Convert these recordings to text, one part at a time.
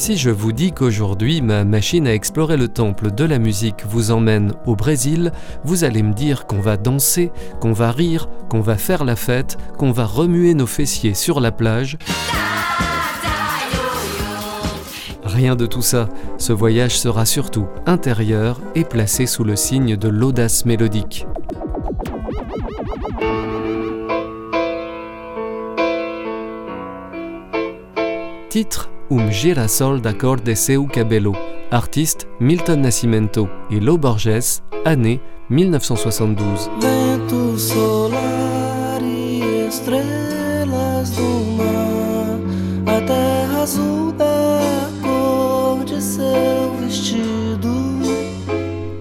Si je vous dis qu'aujourd'hui ma machine à explorer le temple de la musique vous emmène au Brésil, vous allez me dire qu'on va danser, qu'on va rire, qu'on va faire la fête, qu'on va remuer nos fessiers sur la plage. Rien de tout ça. Ce voyage sera surtout intérieur et placé sous le signe de l'audace mélodique. Titre Um girassol d'accord de seu cabello. Artiste Milton Nascimento et Lo Borges, année 1972. Vento solar e estrelas do mar, a terra azul da cor de seu vestido.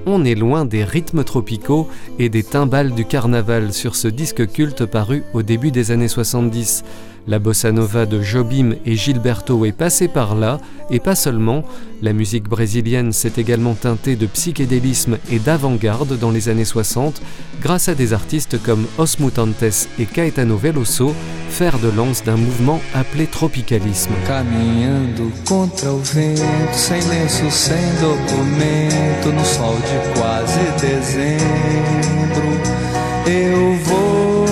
On est loin des rythmes tropicaux et des timbales du carnaval sur ce disque culte paru au début des années 70. La bossa nova de Jobim et Gilberto est passée par là, et pas seulement. La musique brésilienne s'est également teintée de psychédélisme et d'avant-garde dans les années 60, grâce à des artistes comme Os Mutantes et Caetano Veloso, fer de lance d'un mouvement appelé tropicalisme. Caminhando contra o vento, sem lenço, sem documento, no sol de quase dezembro, eu vou.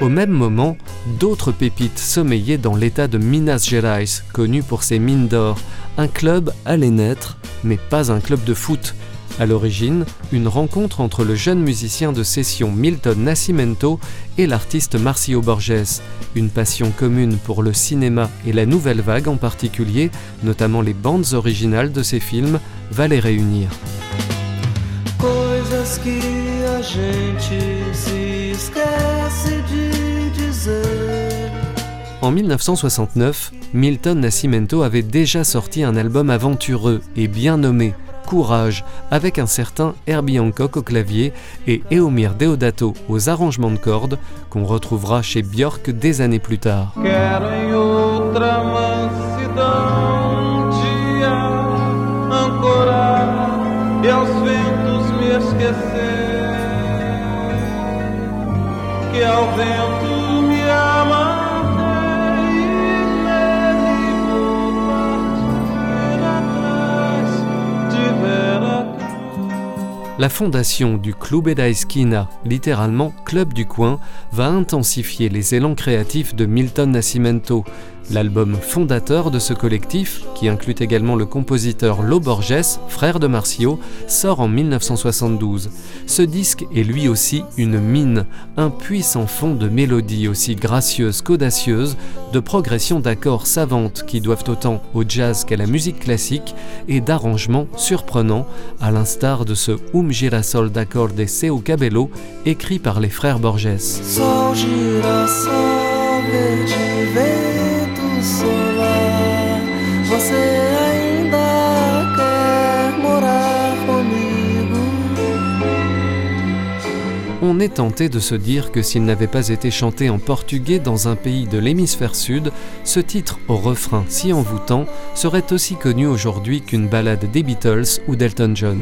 Au même moment, d'autres pépites sommeillaient dans l'état de Minas Gerais, connu pour ses mines d'or. Un club allait naître, mais pas un club de foot. À l'origine, une rencontre entre le jeune musicien de session Milton Nascimento et l'artiste Marcio Borges. Une passion commune pour le cinéma et la nouvelle vague en particulier, notamment les bandes originales de ses films, va les réunir. En 1969, Milton Nascimento avait déjà sorti un album aventureux et bien nommé Courage, avec un certain Herbie Hancock au clavier et Eomir Deodato aux arrangements de cordes, qu'on retrouvera chez Björk des années plus tard. La fondation du Clube da Esquina, littéralement Club du coin, va intensifier les élans créatifs de Milton Nascimento. L'album fondateur de ce collectif, qui inclut également le compositeur Lo Borges, frère de Marcio, sort en 1972. Ce disque est lui aussi une mine, un puissant fond de mélodies aussi gracieuses qu'audacieuses, de progressions d'accords savantes qui doivent autant au jazz qu'à la musique classique, et d'arrangements surprenants, à l'instar de ce Um Girassol d'accord de Seu Cabello, écrit par les frères Borges. On est tenté de se dire que s'il n'avait pas été chanté en portugais dans un pays de l'hémisphère sud, ce titre au refrain si envoûtant serait aussi connu aujourd'hui qu'une ballade des Beatles ou d'Elton John.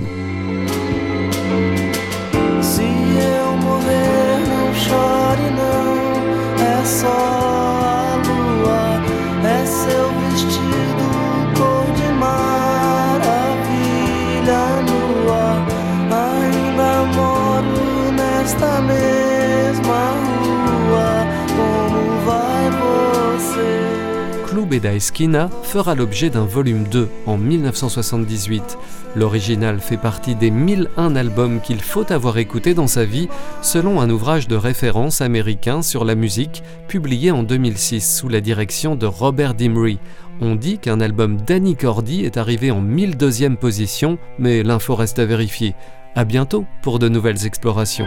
Clube da Esquina fera l'objet d'un volume 2 en 1978. L'original fait partie des 1001 albums qu'il faut avoir écoutés dans sa vie, selon un ouvrage de référence américain sur la musique publié en 2006 sous la direction de Robert Dimry. On dit qu'un album d'Annie Cordy est arrivé en 1002e position, mais l'info reste à vérifier. À bientôt pour de nouvelles explorations.